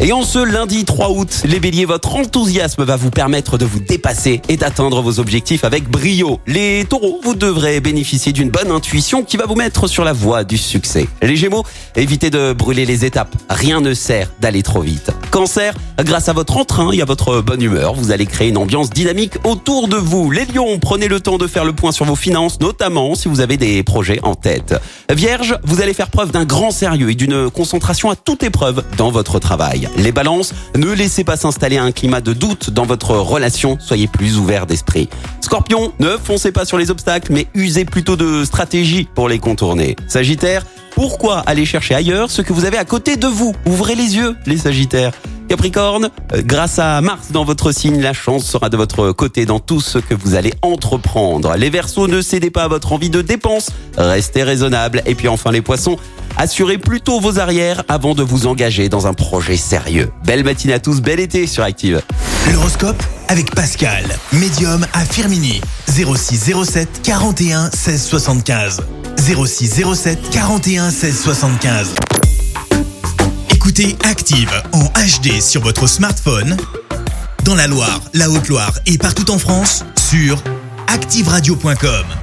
Et en ce lundi 3 août, les béliers, votre enthousiasme va vous permettre de vous dépasser et d'atteindre vos objectifs avec brio. Les taureaux, vous devrez bénéficier d'une bonne intuition qui va vous mettre sur la voie du succès. Les gémeaux, évitez de brûler les étapes. Rien ne sert d'aller trop vite. Cancer, grâce à votre entrain et à votre bonne humeur, vous allez créer une ambiance dynamique autour de vous. Les lions, prenez le temps de faire le point sur vos finances, notamment si vous avez des projets en tête. Vierge, vous allez faire preuve d'un grand sérieux et d'une concentration à toute épreuve dans votre travail. Les balances, ne laissez pas s'installer un climat de doute dans votre relation, soyez plus ouvert d'esprit. Scorpion, ne foncez pas sur les obstacles, mais usez plutôt de stratégie pour les contourner. Sagittaire, pourquoi aller chercher ailleurs ce que vous avez à côté de vous? Ouvrez les yeux, les Sagittaires. Capricorne, euh, grâce à Mars dans votre signe, la chance sera de votre côté dans tout ce que vous allez entreprendre. Les Verseaux, ne cédez pas à votre envie de dépense, restez raisonnable. Et puis enfin les Poissons, assurez plutôt vos arrières avant de vous engager dans un projet sérieux. Belle matinée à tous, bel été sur Active. L'horoscope avec Pascal, médium à Firmini. 06 07 41 16 75. 06 07 41 16 75. Écoutez Active en HD sur votre smartphone, dans la Loire, la Haute-Loire et partout en France, sur activeradio.com.